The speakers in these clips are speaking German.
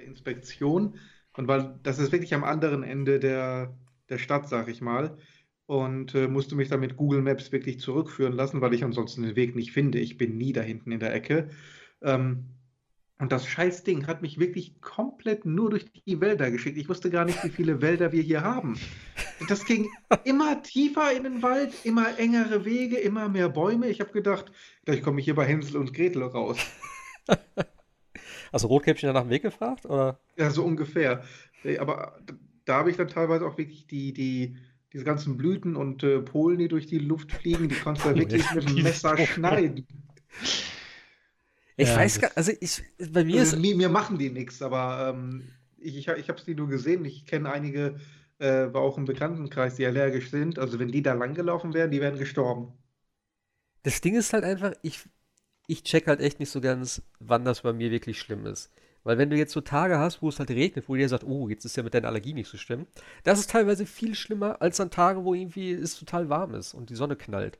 Inspektion. Und weil das ist wirklich am anderen Ende der, der Stadt, sag ich mal. Und äh, musste mich dann mit Google Maps wirklich zurückführen lassen, weil ich ansonsten den Weg nicht finde. Ich bin nie da hinten in der Ecke. Ähm, und das Scheißding hat mich wirklich komplett nur durch die Wälder geschickt. Ich wusste gar nicht, wie viele Wälder wir hier haben. Und das ging immer tiefer in den Wald, immer engere Wege, immer mehr Bäume. Ich habe gedacht, gleich komme ich hier bei Hänsel und Gretel raus. Hast du Rotkäppchen nach dem Weg gefragt? Oder? Ja, so ungefähr. Aber da habe ich dann teilweise auch wirklich die, die, diese ganzen Blüten und äh, Polen, die durch die Luft fliegen, die konntest du wirklich mit dem Messer schneiden. Ich ja, weiß gar also ich, bei mir also ist. Mir, mir, machen die nichts, aber ähm, ich, ich, ich habe es die nur gesehen. Ich kenne einige, äh, war auch im Bekanntenkreis, die allergisch sind. Also, wenn die da langgelaufen wären, die wären gestorben. Das Ding ist halt einfach, ich, ich check halt echt nicht so ganz, wann das bei mir wirklich schlimm ist. Weil wenn du jetzt so Tage hast, wo es halt regnet, wo dir sagt, oh, jetzt ist ja mit deiner Allergie nicht so schlimm, das ist teilweise viel schlimmer als an Tagen, wo irgendwie es total warm ist und die Sonne knallt.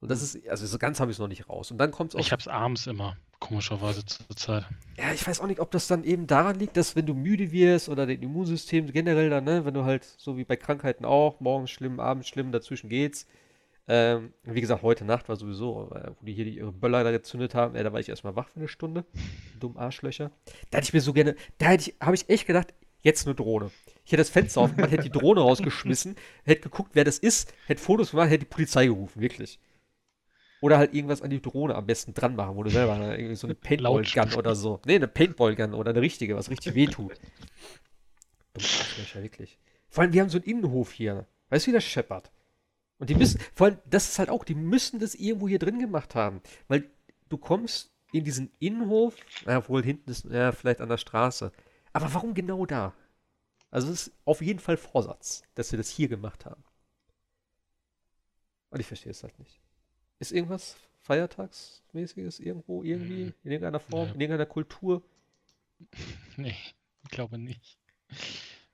Und das ist, also so ganz habe ich es noch nicht raus. Und dann kommt es auch. Ich habe es abends immer komischerweise zur Zeit. Ja, ich weiß auch nicht, ob das dann eben daran liegt, dass wenn du müde wirst oder dein Immunsystem generell dann, ne, wenn du halt so wie bei Krankheiten auch, morgens schlimm, abends schlimm, dazwischen geht's. Ähm, wie gesagt, heute Nacht war sowieso, äh, wo die hier ihre Böller da gezündet haben, äh, da war ich erstmal wach für eine Stunde. Dumm Arschlöcher. Da hätte ich mir so gerne, da hätte ich, habe ich echt gedacht, jetzt eine Drohne. Ich hätte das Fenster aufgemacht, hätte die Drohne rausgeschmissen, hätte geguckt, wer das ist, hätte Fotos gemacht, hätte die Polizei gerufen, wirklich. Oder halt irgendwas an die Drohne am besten dran machen, wo du selber ne, irgendwie so eine Paintball-Gun oder so. Nee, eine Paintball-Gun oder eine richtige, was richtig wehtut. Dumm Arschlöcher, wirklich. Vor allem, wir haben so einen Innenhof hier. Weißt du, wie das scheppert? Und die müssen, vor allem, das ist halt auch, die müssen das irgendwo hier drin gemacht haben. Weil du kommst in diesen Innenhof, ja, wohl hinten ist, ja, vielleicht an der Straße. Aber warum genau da? Also es ist auf jeden Fall Vorsatz, dass wir das hier gemacht haben. Und ich verstehe es halt nicht. Ist irgendwas Feiertagsmäßiges irgendwo, irgendwie, hm. in irgendeiner Form, ja. in irgendeiner Kultur? Nee, ich glaube nicht.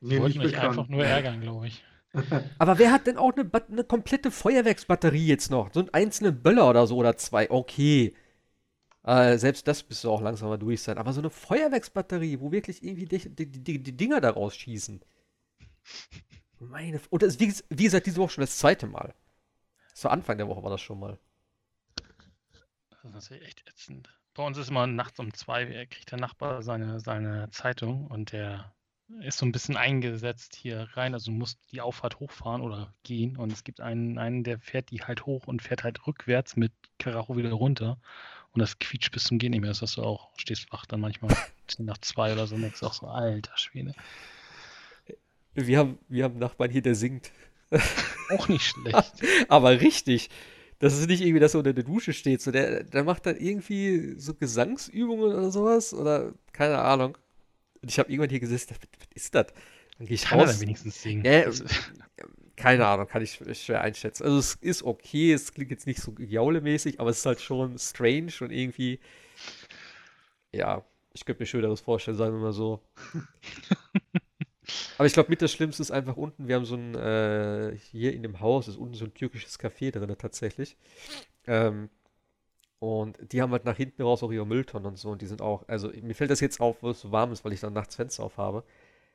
Nee, ich wollte mich bekannt. einfach nur ärgern, glaube ich. Aber wer hat denn auch eine, eine, komplette Feuerwerksbatterie jetzt noch? So einen einzelnen Böller oder so oder zwei? Okay. Äh, selbst das bist du auch langsam mal durch sein. Aber so eine Feuerwerksbatterie, wo wirklich irgendwie die, die, die, die Dinger da rausschießen. Meine. Und das ist, wie, wie gesagt, diese Woche schon das zweite Mal. Zu Anfang der Woche war das schon mal. Das ist echt ätzend. Bei uns ist immer nachts um zwei, kriegt der Nachbar seine, seine Zeitung und der ist so ein bisschen eingesetzt hier rein. Also muss die Auffahrt hochfahren oder gehen. Und es gibt einen, einen, der fährt die halt hoch und fährt halt rückwärts mit Karacho wieder runter. Und das quietscht bis zum Gehen nicht mehr. Das hast du auch, stehst wach dann manchmal nach zwei oder so und denkst auch so, alter Schwede. Wir haben, wir haben einen Nachbarn hier, der singt. Auch nicht schlecht. Aber richtig. Das ist nicht irgendwie, dass er unter der Dusche steht. So, der, der macht dann irgendwie so Gesangsübungen oder sowas. Oder keine Ahnung. Und ich habe irgendwann hier gesessen, was, was ist das? Dann gehe ich kann raus. er wenigstens singen? Äh, keine Ahnung, kann ich schwer einschätzen. Also es ist okay, es klingt jetzt nicht so jaulemäßig, aber es ist halt schon strange und irgendwie, ja, ich könnte mir Schöneres vorstellen, sagen wir mal so. Aber ich glaube, mit das Schlimmste ist einfach unten, wir haben so ein, äh, hier in dem Haus ist unten so ein türkisches Café drin tatsächlich. Ähm, und die haben halt nach hinten raus auch ihre Mülltonnen und so und die sind auch, also mir fällt das jetzt auf, wo es so warm ist, weil ich dann nachts Fenster auf habe.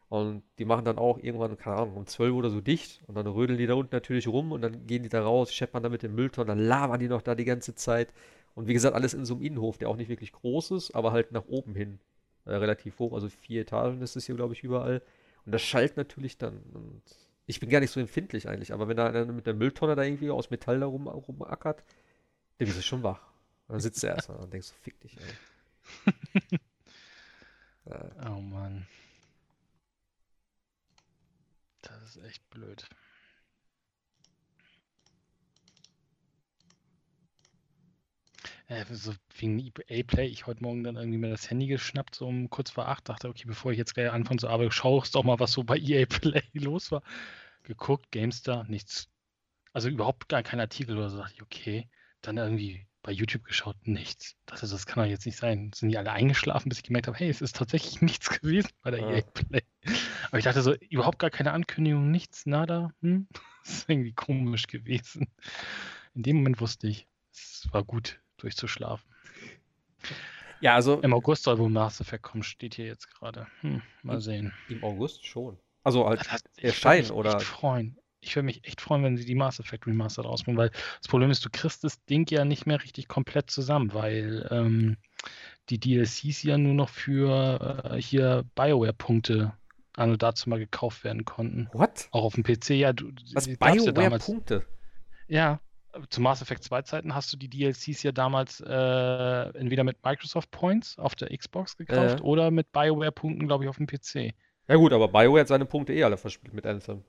Und die machen dann auch irgendwann, keine Ahnung, um 12 oder so dicht und dann rödeln die da unten natürlich rum und dann gehen die da raus, scheppern da mit dem Mülltonnen, dann labern die noch da die ganze Zeit. Und wie gesagt, alles in so einem Innenhof, der auch nicht wirklich groß ist, aber halt nach oben hin äh, relativ hoch, also vier Etagen ist es hier, glaube ich, überall. Und das schallt natürlich dann. Und ich bin gar nicht so empfindlich eigentlich, aber wenn da einer mit der Mülltonne da irgendwie aus Metall da rum, rumackert, dann bist du schon wach. Und dann sitzt er erstmal und denkst so, fick dich, ey. oh Mann. Das ist echt blöd. Äh, so wegen EA-Play, ich heute Morgen dann irgendwie mir das Handy geschnappt, so um kurz vor acht, dachte, okay, bevor ich jetzt gleich anfange zu arbeiten, schaust doch mal, was so bei EA Play los war. Geguckt, GameStar, nichts. Also überhaupt gar kein Artikel oder so, dachte ich, okay. Dann irgendwie bei YouTube geschaut, nichts. Das, das kann doch jetzt nicht sein. Sind die alle eingeschlafen, bis ich gemerkt habe, hey, es ist tatsächlich nichts gewesen bei der ja. EA Play. Aber ich dachte so, überhaupt gar keine Ankündigung, nichts, nada. Hm? Das ist irgendwie komisch gewesen. In dem Moment wusste ich, es war gut durchzuschlafen. Ja, also Im August soll wohl Mass Effect kommen, steht hier jetzt gerade. Hm, mal sehen. im August schon. Also ich erscheinen oder. echt freuen. Ich würde mich echt freuen, wenn sie die Mass Effect Remastered rausbringen, weil das Problem ist, du kriegst das Ding ja nicht mehr richtig komplett zusammen, weil ähm, die DLCs ja nur noch für äh, hier BioWare-Punkte an und dazu mal gekauft werden konnten. What? Auch auf dem PC, ja, du, Was? BioWare-Punkte? Ja, zu Mass Effect 2 Zeiten hast du die DLCs ja damals äh, entweder mit Microsoft Points auf der Xbox gekauft Äh. oder mit BioWare-Punkten, glaube ich, auf dem PC. Ja gut, aber BioWare hat seine Punkte eh alle verspielt mit Anthem.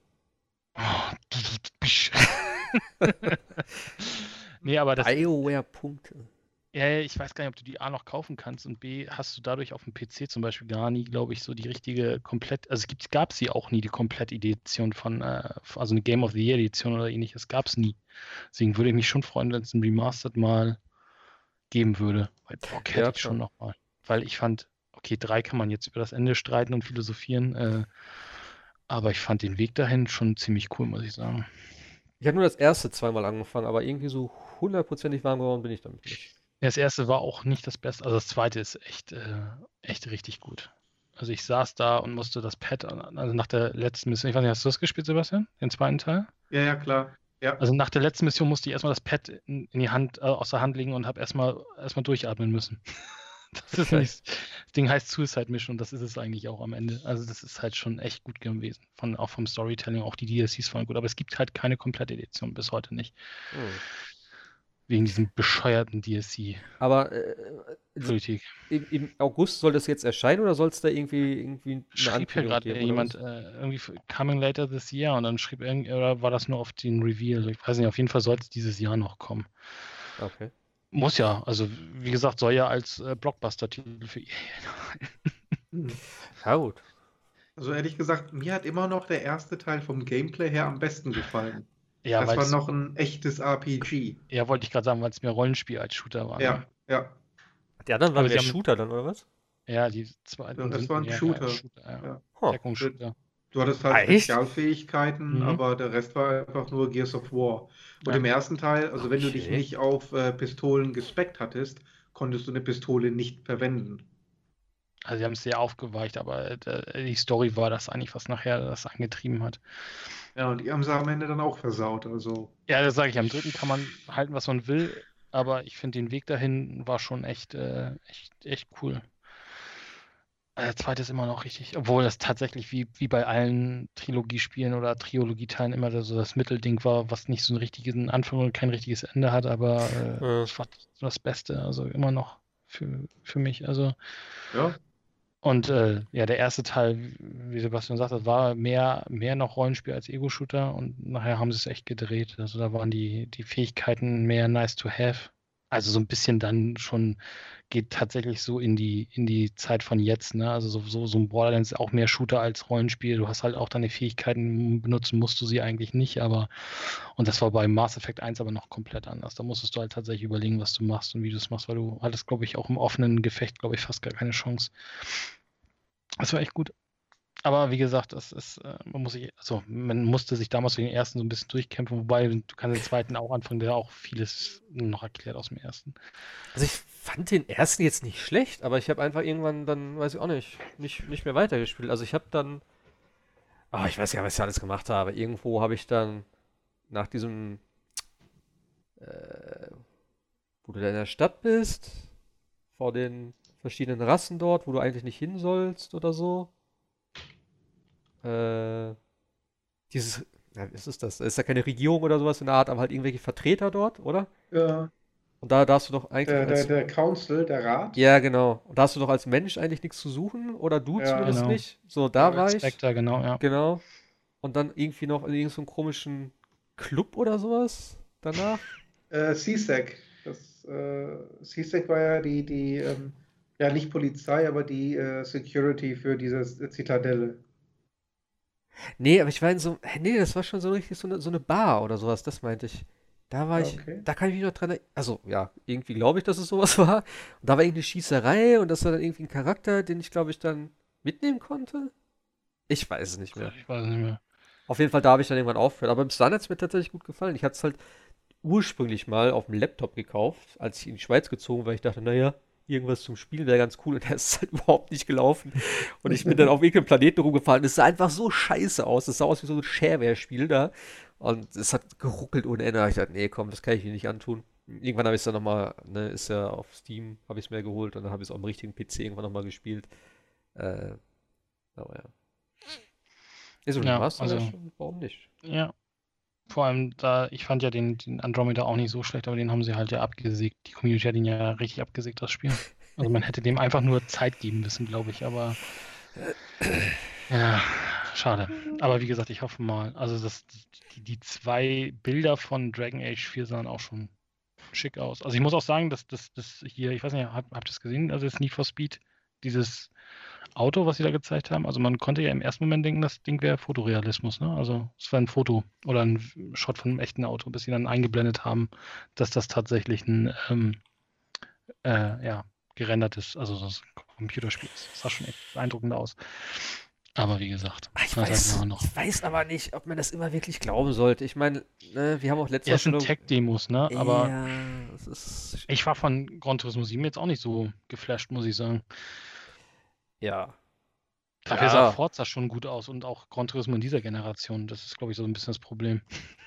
Nee, aber das, BioWare-Punkte. ja, ich weiß gar nicht, ob du die A noch kaufen kannst und B hast du dadurch auf dem PC zum Beispiel gar nie, glaube ich, so die richtige komplett, also es gab sie auch nie, die Komplett-Edition von, äh, also eine Game of the Year Edition oder ähnliches, gab es nie. Deswegen würde ich mich schon freuen, wenn es ein Remastered mal geben würde. Weil Bock hätte Ja, ich schon klar. noch mal. Weil ich fand, okay, drei kann man jetzt über das Ende streiten und philosophieren, äh, aber ich fand den Weg dahin schon ziemlich cool, muss ich sagen. Ich habe nur das erste zweimal angefangen, aber irgendwie so hundertprozentig warm geworden bin ich damit nicht. Das erste war auch nicht das Beste, also das zweite ist echt, äh, echt richtig gut. Also ich saß da und musste das Pad, an- also nach der letzten Mission, ich weiß nicht, hast du das gespielt, Sebastian? Den zweiten Teil? Ja, ja, klar. Ja. Also nach der letzten Mission musste ich erstmal das Pad in, in die Hand, äh, aus der Hand legen und habe erstmal erstmal durchatmen müssen. Das nicht, das Ding heißt Suicide Mission und das ist es eigentlich auch am Ende. Also das ist halt schon echt gut gewesen. Von, auch vom Storytelling, auch die DLCs waren gut, aber es gibt halt keine komplette Edition, bis heute nicht. Hm. Wegen diesem bescheuerten DLC-Politik. Aber äh, im, im August soll das jetzt erscheinen oder soll es da irgendwie, irgendwie eine schrieb hier gerade jemand äh, irgendwie coming later this year und dann schrieb irgendwie, oder war das nur auf den Reveal? Ich weiß nicht, auf jeden Fall soll es dieses Jahr noch kommen. Okay. Muss ja, also wie gesagt, soll ja als äh, Blockbuster-Titel für EA. Hm. Ja gut. Also ehrlich gesagt, mir hat immer noch der erste Teil vom Gameplay her am besten gefallen. Ja, das war noch ein echtes RPG. ja, wollte ich gerade sagen, weil es mehr Rollenspiel als Shooter war. Ja, Ne? ja. Die anderen waren mehr haben- Shooter dann, oder was? Ja, die zweiten Ja, das sind war ein eher Shooter. ja. Ja. Huh. Du hattest halt Echt? Spezialfähigkeiten, Mhm. aber der Rest war einfach nur Gears of War. Und Ja. im ersten Teil, also wenn du dich Okay. nicht auf äh, Pistolen gespeckt hattest, konntest du eine Pistole nicht verwenden. Also sie haben es sehr aufgeweicht, aber äh, die Story war das eigentlich, was nachher das angetrieben hat. Ja, und die haben sie am Ende dann auch versaut. Also, Ja, das sage ich, am dritten kann man halten, was man will, aber ich finde den Weg dahin war schon echt, äh, echt, echt cool. Äh, Der zweite ist immer noch richtig, obwohl das tatsächlich wie, wie bei allen Trilogiespielen oder Trilogieteilen immer so das Mittelding war, was nicht so ein richtiges Anfang und kein richtiges Ende hat, aber äh, Ja. es war so das Beste, also immer noch für, für mich. Also ja. und äh, ja, der erste Teil, wie Sebastian sagt, das war mehr, mehr noch Rollenspiel als Ego-Shooter und nachher haben sie es echt gedreht. Also da waren die, die Fähigkeiten mehr nice to have. Also so ein bisschen dann schon geht tatsächlich so in die, in die Zeit von jetzt, ne? Also so, so, so ein Borderlands ist auch mehr Shooter als Rollenspiel. Du hast halt auch deine Fähigkeiten, benutzen musst du sie eigentlich nicht, aber und das war bei Mass Effect 1 aber noch komplett anders. Da musstest du halt tatsächlich überlegen, was du machst und wie du es machst, weil du hattest, glaube ich, auch im offenen Gefecht, glaube ich, fast gar keine Chance. Das war echt gut. Aber wie gesagt, das ist, äh, man muss sich, also man musste sich damals für den ersten so ein bisschen durchkämpfen, wobei du kannst den zweiten auch anfangen, der auch vieles noch erklärt aus dem ersten. Also ich fand den ersten jetzt nicht schlecht, aber ich habe einfach irgendwann dann, weiß ich auch nicht, nicht, nicht mehr weitergespielt. Also ich habe dann, ah, ich weiß ja, was ich alles gemacht habe. Irgendwo habe ich dann nach diesem, äh, wo du da in der Stadt bist, vor den verschiedenen Rassen dort, wo du eigentlich nicht hin sollst oder so. Äh, dieses, ja, was ist das? Ist ja keine Regierung oder sowas in der Art, aber halt irgendwelche Vertreter dort, oder? Ja, Und da darfst du doch eigentlich der, der, als der Council, der Rat. ja, genau. Und da hast du doch als Mensch eigentlich nichts zu suchen, oder du Ja, zumindest genau. nicht. So, da Ja, war ich. Spectre, genau, ja. Genau. Und dann irgendwie noch in irgendeinem so einem komischen Club oder sowas danach. Äh, CSEC. Das, äh, CSEC war ja die, die ähm, ja nicht Polizei, aber die äh, Security für diese Zitadelle. Nee, aber ich war in so, nee, das war schon so richtig so eine, so eine Bar oder sowas, das meinte ich. Da war ich, Okay. da kann ich mich noch dran erinnern. Also, ja, irgendwie glaube ich, dass es sowas war. Und da war irgendwie Schießerei und das war dann irgendwie ein Charakter, den ich, glaube ich, dann mitnehmen konnte. Ich weiß es nicht mehr. Ich weiß nicht mehr. Auf jeden Fall, da habe ich dann irgendwann aufgehört. Aber bis dann hat es mir tatsächlich gut gefallen. Ich hatte es halt ursprünglich mal auf dem Laptop gekauft, als ich in die Schweiz gezogen war. Ich dachte, naja, irgendwas zum Spielen, wäre ganz cool und der ist halt überhaupt nicht gelaufen. Und ich bin dann auf irgendeinem Planeten rumgefahren. Es sah einfach so scheiße aus. Es sah aus wie so ein Shareware-Spiel da. Und es hat geruckelt ohne Ende. Ich dachte, nee, komm, das kann ich mir nicht antun. Irgendwann habe ich es dann nochmal, ne, ist ja auf Steam, habe ich es mir geholt und dann habe ich es auf dem richtigen PC irgendwann nochmal gespielt. Äh, aber ja. Ist so Ja, Remaster, also- warum nicht? Ja. Vor allem da, ich fand ja den, den Andromeda auch nicht so schlecht, aber den haben sie halt ja abgesägt. Die Community hat ihn ja richtig abgesägt, das Spiel. Also man hätte dem einfach nur Zeit geben müssen, glaube ich, aber ja, schade. Aber wie gesagt, ich hoffe mal, also das, die, die zwei Bilder von Dragon Age 4 sahen auch schon schick aus. Also ich muss auch sagen, dass das, das hier, ich weiß nicht, habt, habt ihr es gesehen, also das Need for Speed, dieses Auto, was sie da gezeigt haben. Also man konnte ja im ersten Moment denken, das Ding wäre Fotorealismus, ne? Also es war ein Foto oder ein Shot von einem echten Auto, bis sie dann eingeblendet haben, dass das tatsächlich ein ähm, äh, ja, gerendertes, also das Computerspiel ist. Das sah schon echt beeindruckend aus. Aber wie gesagt, Ah, Ich das weiß, noch. ich weiß aber nicht, ob man das immer wirklich glauben sollte. Ich meine, ne, wir haben auch letztes Ja, es sind Mal Tech-Demos, ne? Aber Ja, ich war von Gran Turismo 7 jetzt auch nicht so geflasht, muss ich sagen. Ja. Dafür Ja. sah Forza schon gut aus und auch Gran Turismo in dieser Generation. Das ist, glaube ich, so ein bisschen das Problem.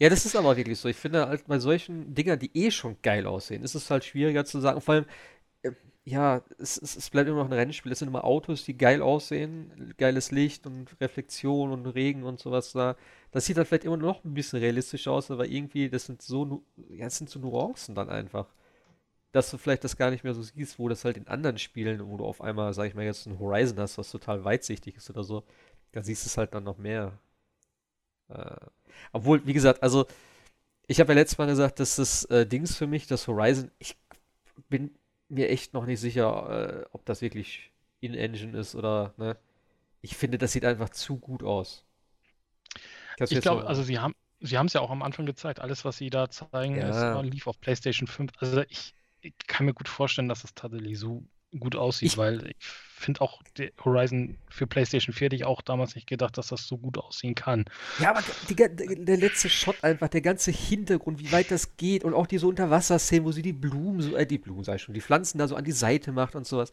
Ja, das ist aber wirklich so. Ich finde halt bei solchen Dingern, die eh schon geil aussehen, ist es halt schwieriger zu sagen. Vor allem, äh, ja, es, es, es bleibt immer noch ein Rennspiel. Es sind immer Autos, die geil aussehen. Geiles Licht und Reflexion und Regen und sowas da. Das sieht dann vielleicht immer noch ein bisschen realistischer aus, aber irgendwie, das sind so, nu- ja, das sind so Nuancen dann einfach. Dass du vielleicht das gar nicht mehr so siehst, wo das halt in anderen Spielen, wo du auf einmal, sag ich mal, jetzt ein Horizon hast, was total weitsichtig ist oder so, da siehst du es halt dann noch mehr. Äh, obwohl, wie gesagt, also ich habe ja letztes Mal gesagt, dass das äh, Dings für mich, das Horizon, ich bin mir echt noch nicht sicher, äh, ob das wirklich In-Engine ist oder, ne? Ich finde, das sieht einfach zu gut aus. Kannst Ich glaube, also sie haben sie haben es ja auch am Anfang gezeigt. Alles, was sie da zeigen, ist, Ja. äh, lief auf PlayStation 5. Also ich, ich kann mir gut vorstellen, dass es tatsächlich so gut aussieht, Ich- weil ich finde auch der Horizon für PlayStation 4 hätte ich auch damals nicht gedacht, dass das so gut aussehen kann. Ja, aber die, der, der letzte Shot einfach, der ganze Hintergrund, wie weit das geht und auch diese Unterwasserszenen, wo sie die Blumen, so, äh, die Blumen, ich schon, die Pflanzen da so an die Seite macht und sowas.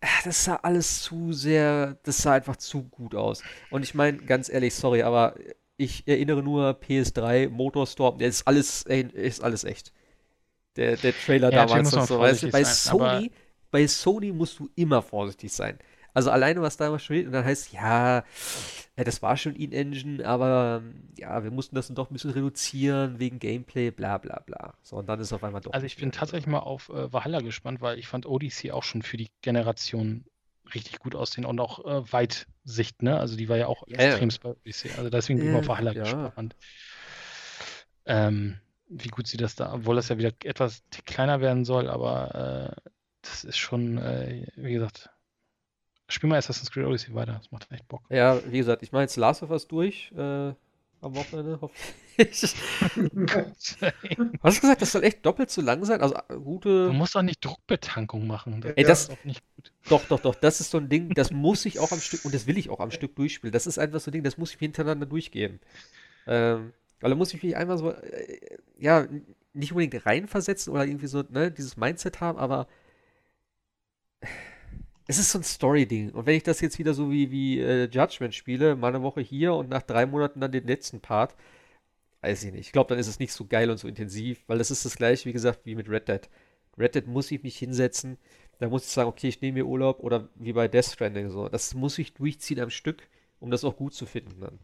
Ah, Das sah alles zu sehr, das sah einfach zu gut aus. Und ich meine, ganz ehrlich, sorry, aber ich erinnere nur PS3, Motorstorm, der ist alles, äh, ist alles echt. Der, der Trailer Ja, damals und so, weißt bei sein, Sony, bei Sony musst du immer vorsichtig sein. Also alleine, was damals steht, und dann heißt, ja, ja, das war schon In-Engine, aber ähm, ja, wir mussten das dann doch ein bisschen reduzieren wegen Gameplay, bla bla bla. So, und dann ist auf einmal doch Also ich bin tatsächlich mal auf äh, Valhalla gespannt, weil ich fand Odyssey auch schon für die Generation richtig gut aussehen und auch äh, Weitsicht, ne? Also die war ja auch Ja, ja. extremst bei Odyssey. Also deswegen bin ich mal auf Ja, Valhalla ja. gespannt. Ähm, wie gut sie das da, obwohl das ja wieder etwas kleiner werden soll, aber äh, das ist schon, äh, wie gesagt, spiel mal Assassin's Creed Odyssey weiter, das macht echt Bock. Ja, wie gesagt, ich mache jetzt Last of Us durch äh, am Wochenende, hoffentlich. Hast du gesagt, das soll echt doppelt so lang sein? Also äh, Du gute. musst doch nicht Druckbetankung machen. Ey, das- ist auch nicht gut. Doch, doch, doch, das ist so ein Ding, das muss ich auch am Stück, und das will ich auch am Stück durchspielen. Das ist einfach so ein Ding, das muss ich hintereinander durchgehen. Ähm, weil da muss ich mich einmal so, äh, ja, nicht unbedingt reinversetzen oder irgendwie so, ne, dieses Mindset haben, aber es ist so ein Story-Ding. Und wenn ich das jetzt wieder so wie, wie äh, Judgment spiele, mal eine Woche hier und nach drei Monaten dann den letzten Part, weiß ich nicht. Ich glaube, dann ist es nicht so geil und so intensiv, weil das ist das gleiche, wie gesagt, wie mit Red Dead. Red Dead muss ich mich hinsetzen, da muss ich sagen, okay, ich nehme mir Urlaub oder wie bei Death Stranding so. Das muss ich durchziehen am Stück, um das auch gut zu finden dann.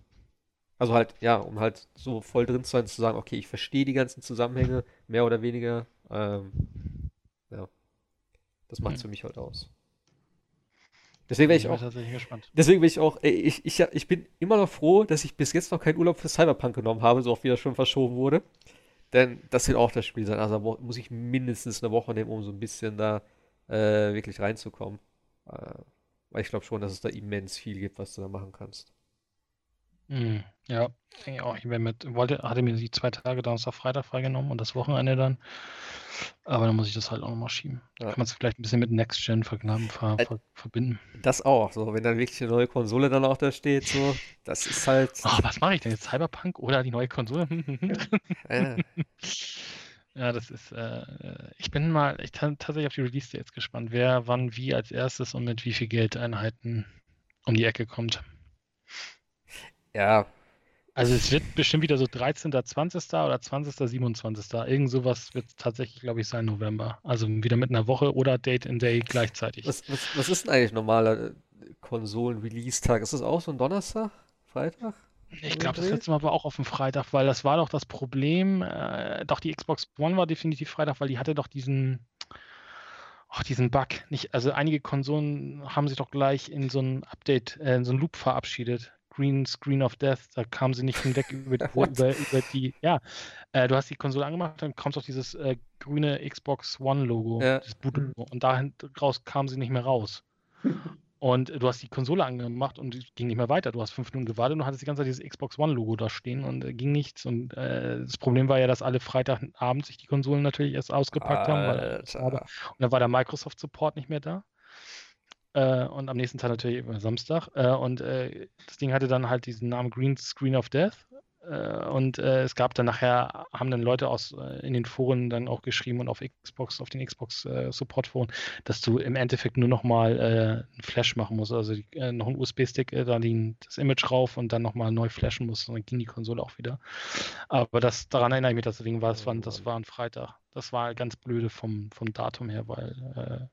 Also halt, ja, um halt so voll drin zu sein, zu sagen, okay, ich verstehe die ganzen Zusammenhänge, mehr oder weniger. Ähm, ja. Das macht es für mich halt aus. Deswegen wäre ich bin auch, tatsächlich gespannt. deswegen bin ich auch, ey, ich, ich, ich bin immer noch froh, dass ich bis jetzt noch keinen Urlaub für Cyberpunk genommen habe, so oft wie das schon verschoben wurde. Denn das wird auch das Spiel sein. Also muss ich mindestens eine Woche nehmen, um so ein bisschen da äh, wirklich reinzukommen. Äh, weil ich glaube schon, dass es da immens viel gibt, was du da machen kannst. Mhm. Ja, denke ich auch. Ich mit, wollte, hatte mir die zwei Tage Donnerstag, Freitag freigenommen und das Wochenende dann. Aber dann muss ich das halt auch nochmal schieben. Ja. Kann man es vielleicht ein bisschen mit Next Gen verknappen, ver, Äh, ver, verbinden. Das auch, so, wenn dann wirklich eine neue Konsole dann auch da steht, so, das ist halt. Oh, was mache ich denn jetzt? Cyberpunk oder die neue Konsole? äh, Ja, das ist, äh, ich bin mal ich tatsächlich auf die Release-Dates gespannt, wer wann wie als erstes und mit wie viel Geldeinheiten um die Ecke kommt. Ja, Also es wird bestimmt wieder so 13., 20. oder 20., 27. Irgend sowas wird tatsächlich, glaube ich, sein November. Also wieder mit einer Woche oder Date in Day gleichzeitig. was, was, was ist denn eigentlich normaler äh, Konsolen-Release-Tag? Ist das auch so ein Donnerstag? Freitag? Ich glaube, das letzte Mal war auch auf dem Freitag, weil das war doch das Problem. Äh, doch die Xbox One war definitiv Freitag, weil die hatte doch diesen, oh, diesen Bug. Nicht, also einige Konsolen haben sich doch gleich in so ein Update, äh, in so ein Loop verabschiedet. Green Screen of Death, da kamen sie nicht hinweg über, über, über die. Ja, äh, du hast die Konsole angemacht, dann kommt doch dieses äh, grüne Xbox One Logo, Ja. dieses Boot-Logo, und dahin raus kamen sie nicht mehr raus. Und du hast die Konsole angemacht und es ging nicht mehr weiter. Du hast fünf Minuten gewartet und du hattest die ganze Zeit dieses Xbox One-Logo da stehen und äh, ging nichts. Und äh, das Problem war ja, dass alle Freitagabend sich die Konsolen natürlich erst ausgepackt haben. Weil, Alter. und dann war der Microsoft-Support nicht mehr da. Äh, und am nächsten Tag natürlich immer Samstag. Äh, und äh, das Ding hatte dann halt diesen Namen Green Screen of Death. Äh, und äh, es gab dann nachher, haben dann Leute aus äh, in den Foren dann auch geschrieben und auf Xbox, auf den Xbox äh, Support-Foren, dass du im Endeffekt nur nochmal äh, einen Flash machen musst. Also die, noch einen USB-Stick, da den, das Image rauf und dann nochmal neu flashen musst. Und dann ging die Konsole auch wieder. Aber das, daran erinnere ich mich, das Ding war, das war, das war ein Freitag. Das war ganz blöde vom, vom Datum her, weil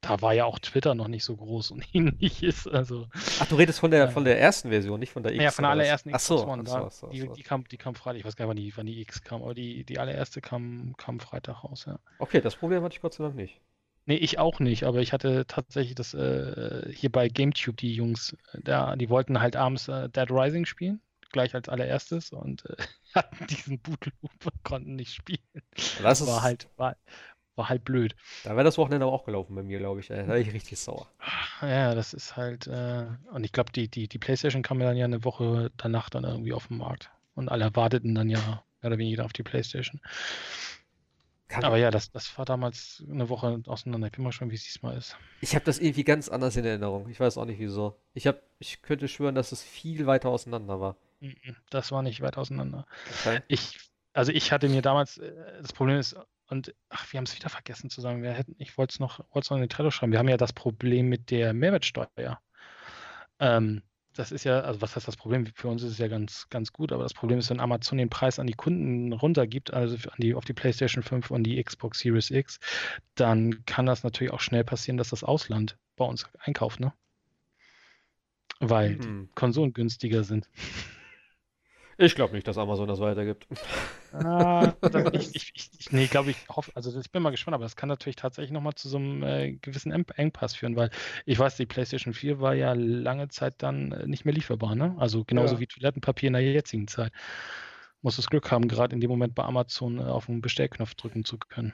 da war ja auch Twitter noch nicht so groß und ähnliches. Also, Ach, du redest von der, Ja. von der ersten Version, nicht von der X. ja, von der allerersten Ach so, Xbox One. so, da, so, ach die, so. die, kam, die kam Freitag. Ich weiß gar nicht, wann die, wann die X kam, aber die, die allererste kam, kam Freitag raus, ja. Okay, das Problem hatte ich Gott sei Dank nicht. Nee, ich auch nicht, aber ich hatte tatsächlich das äh, hier bei GameTube, die Jungs, äh, da, die wollten halt abends äh, Dead Rising spielen, gleich als allererstes und äh, hatten diesen Bootloop und konnten nicht spielen. Das ist, war halt, war, war halt blöd. da wäre das Wochenende aber auch gelaufen bei mir, glaube ich. Da wäre ich richtig sauer. Ja, das ist halt, äh, und ich glaube, die, die, die PlayStation kam ja dann ja eine Woche danach dann irgendwie auf den Markt. Und alle warteten dann ja mehr oder weniger auf die PlayStation. Kann, Aber ja, das, das war damals eine Woche auseinander. Ich bin mal gespannt, wie es diesmal ist. Ich habe das irgendwie ganz anders in Erinnerung. Ich weiß auch nicht wieso. Ich hab, ich könnte schwören, dass es viel weiter auseinander war. Mhm, Das war nicht weit auseinander. Okay. Ich, also ich hatte mir damals, äh, das Problem ist, und ach, wir haben es wieder vergessen zu sagen, wir hätten, ich wollte es noch, wollte es noch in den Trello schreiben. Wir haben ja das Problem mit der Mehrwertsteuer. Ähm, das ist ja, also was heißt das Problem? Für uns ist es ja ganz, ganz gut, aber das Problem ist, wenn Amazon den Preis an die Kunden runtergibt, also an die, auf die PlayStation 5 und die Xbox Series X, dann kann das natürlich auch schnell passieren, dass das Ausland bei uns einkauft, ne? Weil die Hm. Konsolen günstiger sind. Ich glaube nicht, dass Amazon das weitergibt. Ah, ich, ich, ich, nee, glaube ich, hoffe, also ich bin mal gespannt, aber das kann natürlich tatsächlich nochmal zu so einem äh, gewissen Eng- Engpass führen, weil ich weiß, die PlayStation 4 war ja lange Zeit dann äh, nicht mehr lieferbar, ne? Also genauso Ja. wie Toilettenpapier in der jetzigen Zeit. Muss das Glück haben, gerade in dem Moment bei Amazon äh, auf den Bestellknopf drücken zu können.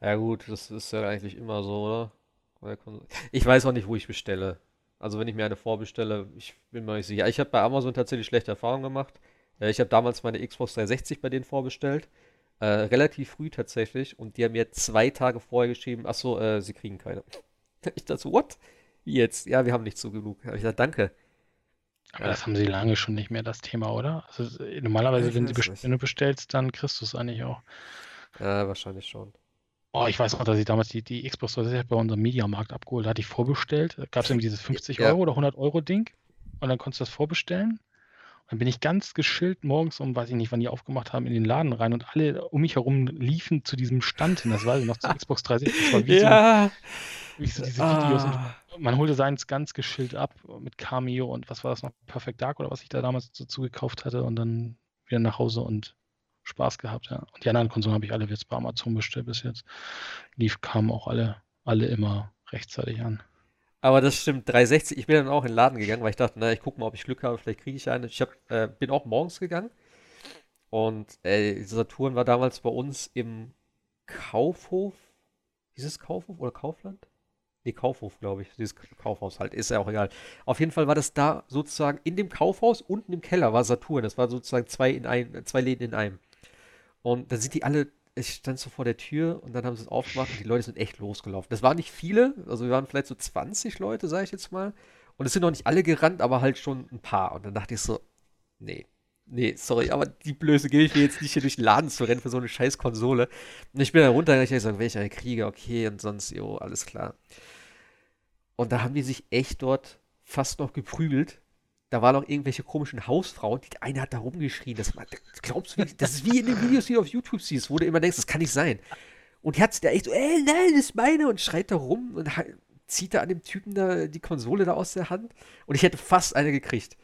Ja gut, das ist ja eigentlich immer so, oder? Ich weiß auch nicht, wo ich bestelle. Also wenn ich mir eine vorbestelle, ich bin mir nicht sicher. Ich habe bei Amazon tatsächlich schlechte Erfahrungen gemacht. Äh, Ich habe damals meine Xbox 360 bei denen vorbestellt. Äh, relativ früh tatsächlich. Und die haben mir zwei Tage vorher geschrieben, ach so, äh, sie kriegen keine. Ich dachte so, what? Wie jetzt? Ja, wir haben nicht so genug. Ich gesagt, danke. Aber Ja. das haben sie lange schon nicht mehr, das Thema, oder? Also, äh, normalerweise, wenn, best- wenn du bestellst, dann kriegst du es eigentlich auch. Ja, wahrscheinlich schon. Oh, ich weiß noch, dass ich damals die, die Xbox 360 bei unserem Mediamarkt abgeholt hatte ich vorbestellt. Da gab es irgendwie dieses 50 Ja. Euro oder 100 Euro Ding und dann konntest du das vorbestellen. Und dann bin ich ganz geschillt morgens um, weiß ich nicht, wann die aufgemacht haben, in den Laden rein und alle um mich herum liefen zu diesem Stand hin. Das war noch zur Xbox 360. Das war wie, Ja. so, wie so diese Videos. Und Ah. man holte seins ganz geschillt ab mit Cameo und was war das noch? Perfect Dark oder was ich da damals dazu gekauft hatte und dann wieder nach Hause und Spaß gehabt, ja. Und die anderen Konsolen habe ich alle jetzt bei Amazon bestellt bis jetzt. Lief, kamen auch alle, alle immer rechtzeitig an. Aber das stimmt, 360. Ich bin dann auch in den Laden gegangen, weil ich dachte, na, ich gucke mal, ob ich Glück habe, vielleicht kriege ich eine. Ich hab, äh, bin auch morgens gegangen und äh, Saturn war damals bei uns im Kaufhof. Hieß es Kaufhof oder Kaufland? Nee, Kaufhof, glaube ich. Dieses Kaufhaus halt, ist ja auch egal. Auf jeden Fall war das da sozusagen in dem Kaufhaus, unten im Keller war Saturn. Das war sozusagen zwei, in ein, zwei Läden in einem. Und dann sind die alle, ich stand so vor der Tür und dann haben sie es aufgemacht und die Leute sind echt losgelaufen. Das waren nicht viele, also wir waren vielleicht so 20 Leute, sage ich jetzt mal. Und es sind noch nicht alle gerannt, aber halt schon ein paar. Und dann dachte ich so, nee, Nee, sorry, aber die Blöße gebe ich mir jetzt nicht hier durch den Laden zu rennen für so eine scheiß Konsole. Und ich bin dann runtergegangen und ich gesagt, welcher Krieger, okay, und sonst, jo, alles klar. Und da haben die sich echt dort fast noch geprügelt. Da waren noch irgendwelche komischen Hausfrauen. Die eine hat da rumgeschrien. Das, glaubst du, das ist wie in den Videos, die du auf YouTube siehst, wo du immer denkst, das kann nicht sein. Und die hat da echt so, ey, nein, das ist meine und schreit da rum und zieht da an dem Typen da die Konsole da aus der Hand. Und ich hätte fast eine gekriegt.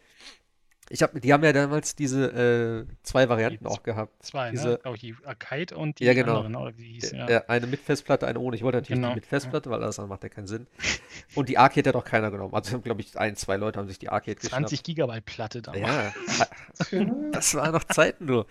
Ich hab, die haben ja damals diese äh, zwei Varianten die auch gehabt. Zwei, diese, ne? Glaube ich, die Arcade und die ja, genau. anderen, oder wie hieß, ja. ja. Eine mit Festplatte, eine ohne. Ich wollte natürlich genau. die mit Festplatte, weil alles andere macht ja keinen Sinn. Und die Arcade hat auch keiner genommen. Also, glaube ich, ein, zwei Leute haben sich die Arcade 20 geschnappt. 20 Gigabyte Platte damals. Ja, das waren noch Zeiten nur.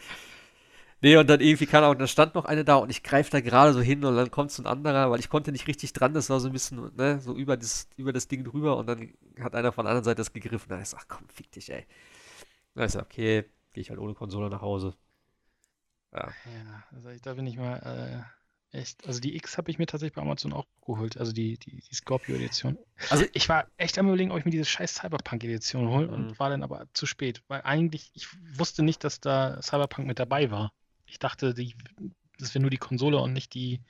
Nee, und dann irgendwie kann auch, dann stand noch eine da und ich greife da gerade so hin und dann kommt so ein anderer, weil ich konnte nicht richtig dran, das war so ein bisschen, ne, so über das, über das Ding drüber und dann hat einer von der anderen Seite das gegriffen. Da ist, ach komm, fick dich, ey. Da ist okay, gehe ich halt ohne Konsole nach Hause. Ja. Ja, also da bin ich mal äh, echt. Also die X habe ich mir tatsächlich bei Amazon auch geholt. Also die, die, die Scorpio-Edition. Also ich war echt am überlegen, ob ich mir diese scheiß Cyberpunk-Edition hole mhm. und war dann aber zu spät. Weil eigentlich, ich wusste nicht, dass da Cyberpunk mit dabei war. Ich dachte, die, das wäre nur die Konsole und nicht die,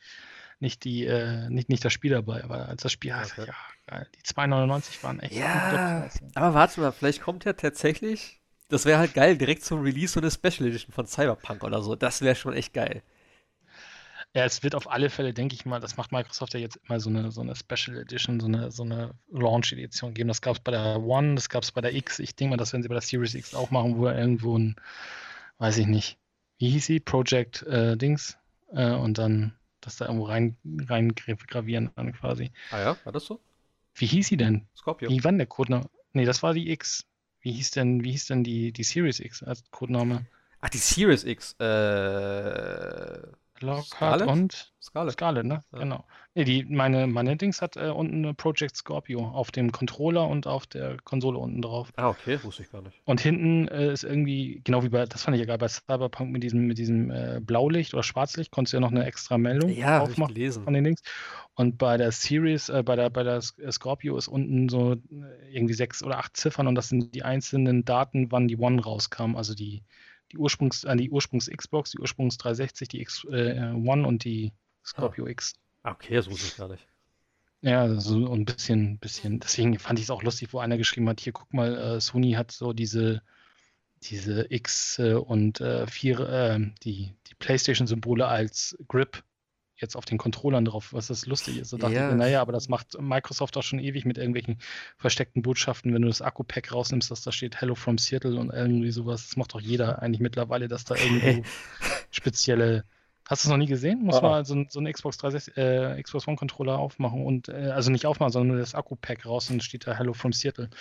nicht die, äh, nicht, nicht das Spiel dabei. Aber als das Spiel, okay. ja, geil. Die 2,99 waren echt. Ja, aber warte mal, vielleicht kommt ja tatsächlich das wäre halt geil, direkt zum Release so eine Special Edition von Cyberpunk oder so. Das wäre schon echt geil. Ja, es wird auf alle Fälle, denke ich mal, das macht Microsoft ja jetzt immer so eine, so eine Special Edition, so eine, so eine Launch-Edition geben. Das gab es bei der One, das gab es bei der X. Ich denke mal, das werden sie bei der Series X auch machen, wo irgendwo ein, weiß ich nicht, wie hieß sie? Project äh, Dings. Äh, und dann das da irgendwo rein, rein gravieren dann quasi. Ah ja, war das so? Wie hieß sie denn? Scorpio. Wie wann der Code? Nee, das war die X. Wie hieß denn, wie hieß denn die, die Series X als Codename? Ach, die Series X. Äh, Lockhart und Scarlet. Scarlet, ne? Ja. Genau. Nee, die, meine, meine Dings hat äh, unten eine Project Scorpio auf dem Controller und auf der Konsole unten drauf. Ah, okay, wusste ich gar nicht. Und hinten äh, ist irgendwie, genau wie bei, das fand ich ja geil, bei Cyberpunk mit diesem, mit diesem äh, Blaulicht oder Schwarzlicht, konntest du ja noch eine extra Meldung ja, aufmachen gelesen. von den Dings. Und bei der Series, äh, bei der, bei der Scorpio ist unten so äh, irgendwie sechs oder acht Ziffern und das sind die einzelnen Daten, wann die One rauskam, also die die Ursprungs, äh, die Ursprungs-Xbox, die Ursprungs 360, die X äh, One und die Scorpio ah. X. Okay, das wusste ich gar nicht. Ja, so ein bisschen, bisschen. Deswegen fand ich es auch lustig, wo einer geschrieben hat: Hier, guck mal, äh, Sony hat so diese, diese X äh, und äh, vier, äh, die, die PlayStation-Symbole als Grip jetzt auf den Controllern drauf, was das lustig ist. Da dachte ja. ich, naja, aber das macht Microsoft auch schon ewig mit irgendwelchen versteckten Botschaften, wenn du das Akku-Pack rausnimmst, dass da steht Hello from Seattle und irgendwie sowas. Das macht doch jeder eigentlich mittlerweile, dass da irgendwo spezielle Hast du es noch nie gesehen? Muss oh. mal so, so einen Xbox 360, äh, Xbox One Controller aufmachen und, äh, also nicht aufmachen, sondern nur das Akku-Pack raus und steht da Hello from Seattle.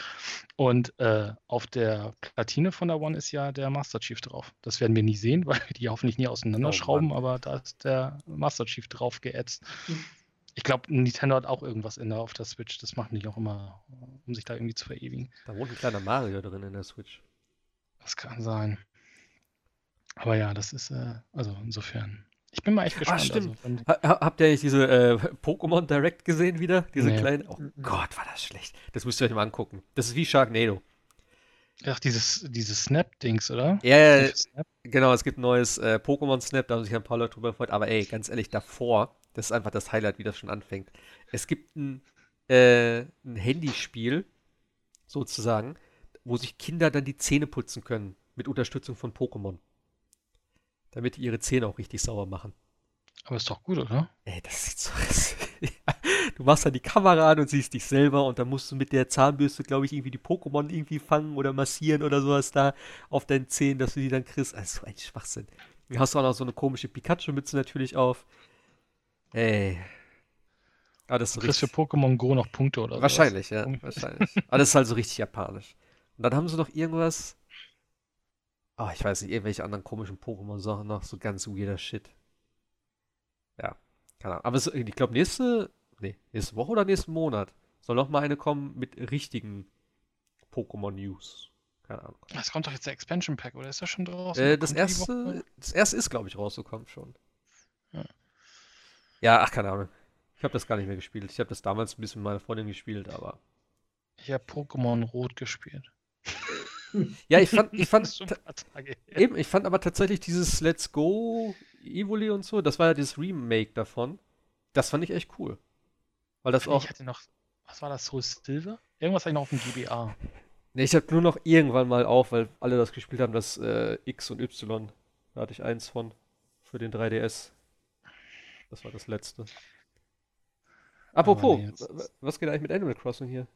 Und äh, auf der Platine von der One ist ja der Master Chief drauf. Das werden wir nie sehen, weil wir die hoffentlich nie auseinanderschrauben, oh, aber da ist der Master Chief drauf geätzt. Ich glaube, Nintendo hat auch irgendwas in der, auf der Switch. Das machen die auch immer, um sich da irgendwie zu verewigen. Da wohnt ein kleiner Mario drin in der Switch. Das kann sein. Aber ja, das ist, äh, also insofern. Ich bin mal echt gespannt. Ah, stimmt. Also, habt ihr diese äh, Pokémon Direct gesehen wieder? Diese nee. kleine. Oh Gott, war das schlecht. Das müsst ihr euch mal angucken. Das ist wie Sharknado. Ach, dieses, dieses Snap-Dings, oder? Ja, ja genau. Es gibt ein neues äh, Pokémon Snap, da haben sich ein paar Leute drüber gefreut. Aber ey, ganz ehrlich, davor, das ist einfach das Highlight, wie das schon anfängt. Es gibt ein, äh, ein Handyspiel, sozusagen, wo sich Kinder dann die Zähne putzen können. Mit Unterstützung von Pokémon damit die ihre Zähne auch richtig sauber machen. Aber ist doch gut, oder? Ey, das sieht so aus. du machst dann die Kamera an und siehst dich selber und dann musst du mit der Zahnbürste, glaube ich, irgendwie die Pokémon irgendwie fangen oder massieren oder sowas da auf deinen Zähnen, dass du die dann kriegst. Also ein Schwachsinn. Du hast auch noch so eine komische Pikachu-Mütze natürlich auf. Ey. Ah, das ist du kriegst richtig... für Pokémon Go noch Punkte oder so. Wahrscheinlich, ja. Wahrscheinlich. Aber das ist halt so richtig japanisch. Und dann haben sie noch irgendwas. Oh, ich weiß nicht, irgendwelche anderen komischen Pokémon-Sachen noch, so ganz weirder Shit. Ja, keine Ahnung. Aber es, ich glaube, nächste, nee, nächste Woche oder nächsten Monat soll noch mal eine kommen mit richtigen Pokémon-News. Keine Ahnung. Es kommt doch jetzt der Expansion Pack, oder ist das schon draußen? Äh, das, erste, das erste ist, glaube ich, rausgekommen schon. Ja. ja, ach, keine Ahnung. Ich habe das gar nicht mehr gespielt. Ich habe das damals ein bisschen mit meiner Freundin gespielt, aber. Ich habe Pokémon Rot gespielt. Ja, ich fand, ich fand, eben, ich fand aber tatsächlich dieses Let's Go Evoli und so, das war ja dieses Remake davon. Das fand ich echt cool. Weil das auch, Ich hatte noch, was war das, Soul Silver? Irgendwas hatte ich noch auf dem GBA. ne, ich hab nur noch irgendwann mal auf, weil alle das gespielt haben, das äh, X und Y. Da hatte ich eins von für den 3DS. Das war das letzte. Apropos, nee, was geht eigentlich mit Animal Crossing hier?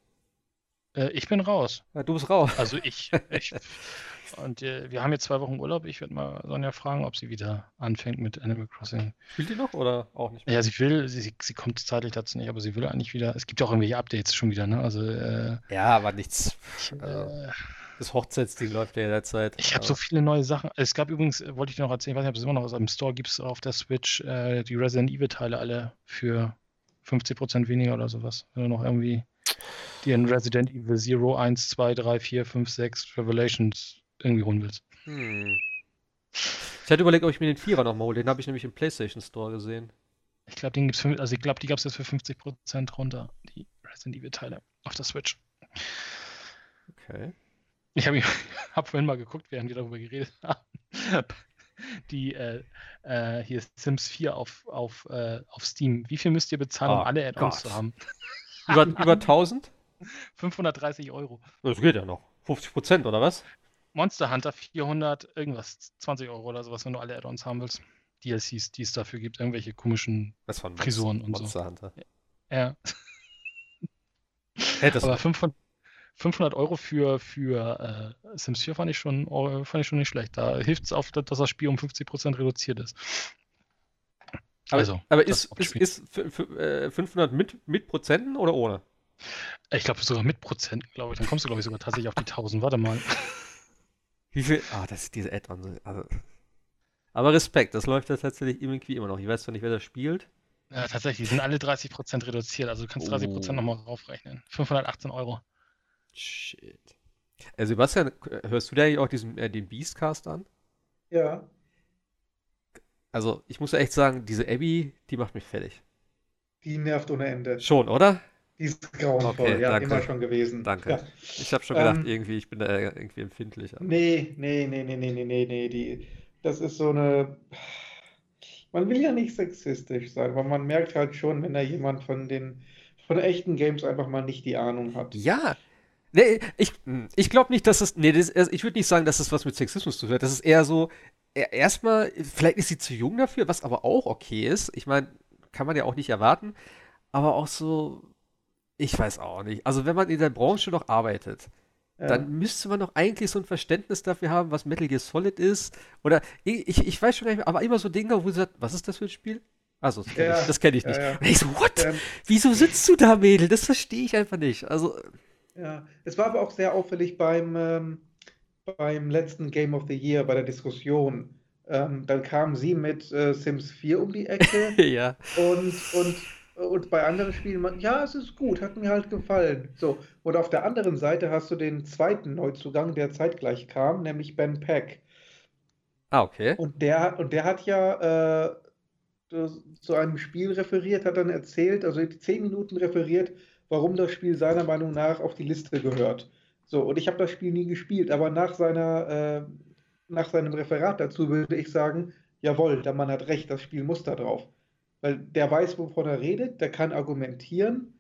Äh, ich bin raus. Ja, du bist raus. Also ich. ich und äh, wir haben jetzt zwei Wochen Urlaub. Ich werde mal Sonja fragen, ob sie wieder anfängt mit Animal Crossing. Spielt die noch oder auch nicht mehr? Ja, sie will, sie, sie- kommt zeitlich dazu nicht, aber sie will eigentlich wieder. Es gibt ja auch irgendwelche Updates schon wieder, ne? Also äh, Ja, aber nichts. ich, Also, äh, Das Hochzeitsding läuft ja derzeit. Ich habe so viele neue Sachen. Es gab übrigens, äh, wollte ich dir noch erzählen, ich weiß nicht, ob es immer noch ist, im Store gibt es auf der Switch äh, die Resident Evil-Teile alle für 50% weniger oder sowas. Wenn du noch irgendwie dir ein Resident Evil 0, 1, 2, 3, 4, 5, 6 Revelations irgendwie holen willst. Hm. Ich hatte überlegt, ob ich mir den Vierer nochmal hole. Den habe ich nämlich im PlayStation Store gesehen. Ich glaube, den gibt's für, also ich glaube, die gab es jetzt für 50% runter, die Resident Evil-Teile auf der Switch. Okay. Ich habe hab vorhin mal geguckt, während wir darüber geredet haben. Die äh, äh, hier ist Sims 4 auf, auf, äh, auf Steam. Wie viel müsst ihr bezahlen, um Oh alle Add-ons zu haben? Über, über 1000? 530 Euro. Das geht ja noch. 50% oder was? Monster Hunter 400, irgendwas, 20 Euro oder sowas, wenn du alle Add-ons haben willst. DLCs, die es dafür gibt, irgendwelche komischen. Frisuren und so. Monster Hunter. Ja, Hey, das aber 500, 500 Euro für, für äh, Sims 4 fand ich, schon, äh, fand ich schon nicht schlecht. Da hilft es auf, dass das Spiel um 50% reduziert ist. aber, also, aber ist, ist, ist f- f- äh, 500 mit, mit Prozenten oder ohne? Ich glaube sogar mit Prozenten, glaube ich. Dann kommst du, glaube ich, sogar tatsächlich auf die 1000. Warte mal. Wie viel? Ah, das ist diese Add-on. Also. Aber Respekt, das läuft ja tatsächlich irgendwie immer noch. Ich weiß zwar nicht, wer das spielt. Ja, tatsächlich, die sind alle 30% reduziert. Also du kannst 30% Oh. nochmal raufrechnen. 518 Euro. Shit. Äh, Sebastian, hörst du da eigentlich auch diesen, äh, den Beastcast an? Ja. Also, ich muss ja echt sagen, diese Abby, die macht mich fertig. Die nervt ohne Ende. Schon, oder? Die ist grauenvoll, Okay, ja, danke. immer schon gewesen. Danke. Ja. Ich habe schon gedacht, Ähm, irgendwie, ich bin da irgendwie empfindlich. aber- Nee, nee, nee, nee, nee, nee, nee. Die, das ist so eine. Man will ja nicht sexistisch sein, aber man merkt halt schon, wenn da jemand von den von echten Games einfach mal nicht die Ahnung hat. Ja. Nee, ich, ich glaube nicht, dass es. Nee, das, ich würde nicht sagen, dass es was mit Sexismus zu tun hat. Das ist eher so. e- Erstmal, vielleicht ist sie zu jung dafür, was aber auch okay ist. Ich meine, kann man ja auch nicht erwarten. Aber auch so. Ich weiß auch nicht. Also, wenn man in der Branche noch arbeitet, Ja. dann müsste man doch eigentlich so ein Verständnis dafür haben, was Metal Gear Solid ist. Oder ich, ich, weiß schon gar nicht mehr, aber immer so Dinge, wo sie sagt, was ist das für ein Spiel? Also, das kenne Ja, ich, das kenn ich nicht. ja. Und ich so, what? Ähm, Wieso sitzt du da, Mädel? Das verstehe ich einfach nicht. Also, Ja, es war aber auch sehr auffällig beim, ähm, beim letzten Game of the Year, bei der Diskussion. Ähm, dann kam sie mit äh, Sims 4 um die Ecke ja. und, und, und bei anderen Spielen, man, ja, es ist gut, hat mir halt gefallen. So, und auf der anderen Seite hast du den zweiten Neuzugang, der zeitgleich kam, nämlich Ben Peck. Ah, okay. Und der, und der hat ja äh, zu einem Spiel referiert, hat dann erzählt, also zehn Minuten referiert, warum das Spiel seiner Meinung nach auf die Liste gehört. So, und ich habe das Spiel nie gespielt, aber nach seiner, äh, nach seinem Referat dazu würde ich sagen, jawohl, der Mann hat recht, das Spiel muss da drauf. Weil der weiß, wovon er redet, der kann argumentieren,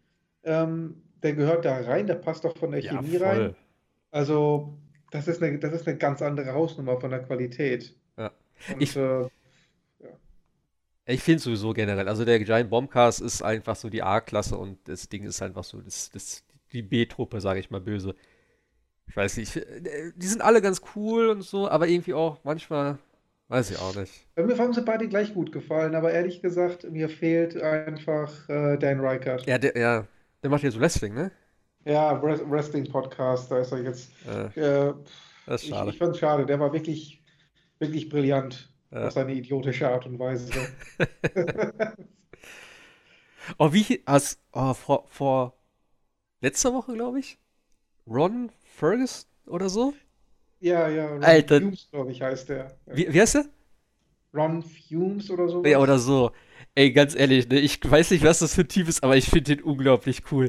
ähm, der gehört da rein, der passt auch von der Ja, Chemie rein. voll. Also, das ist eine, das ist eine ganz andere Hausnummer von der Qualität. Ja. Und, Ich- äh, Ich finde sowieso generell, also der Giant Bombcast ist einfach so die A-Klasse und das Ding ist einfach so das, das, die B-Truppe, sage ich mal böse. Ich weiß nicht, äh, die sind alle ganz cool und so, aber irgendwie auch manchmal, weiß ich auch nicht. Mir haben sie beide gleich gut gefallen, aber ehrlich gesagt, mir fehlt einfach äh, Dan Reichert. Ja, der, ja, der macht ja so Wrestling, ne? Ja, Wres- Wrestling-Podcast, da ist er jetzt. Äh, Äh, das ist ich schade. ich fand es schade, der war wirklich, wirklich brillant Ja. auf seine idiotische Art und Weise. Oh, wie hast, oh, vor, vor letzter Woche, glaube ich, Ron Ferguson oder so? Ja, ja, Ron Alter. Fumes, glaube ich, heißt der. Wie, wie heißt der? Ron Fumes oder so. Ja, oder so. Ey, ganz ehrlich, ne, ich weiß nicht, was das für ein Typ ist, aber ich finde den unglaublich cool.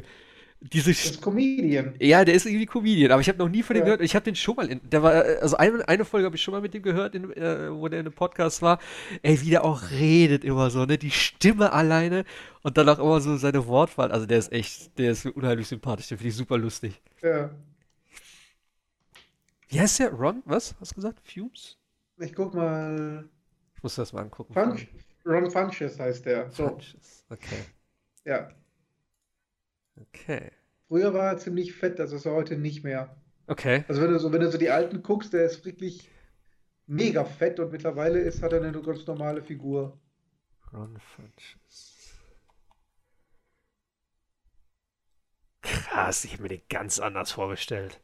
diese Das ist Comedian. Ja, der ist irgendwie Comedian, aber ich habe noch nie von dem Ja. gehört. Ich habe den schon mal in, der war, also eine, eine Folge habe ich schon mal mit dem gehört, in, äh, wo der in einem Podcast war. Ey, wie der auch redet immer so, ne? Die Stimme alleine und dann auch immer so seine Wortwahl. Also der ist echt, der ist unheimlich sympathisch, den finde ich super lustig. Ja. Wie heißt der? Ron? Was? Hast du gesagt? Fumes? Ich guck mal. Ich muss das mal angucken. Funch, Ron Funches heißt der. So, Funches. Okay. ja. Okay. Früher war er ziemlich fett, das ist er heute nicht mehr. Okay. Also wenn du so, wenn du so die alten guckst, der ist wirklich mega fett und mittlerweile ist, hat er eine ganz normale Figur. Ron Funches. Krass, ich habe mir den ganz anders vorgestellt.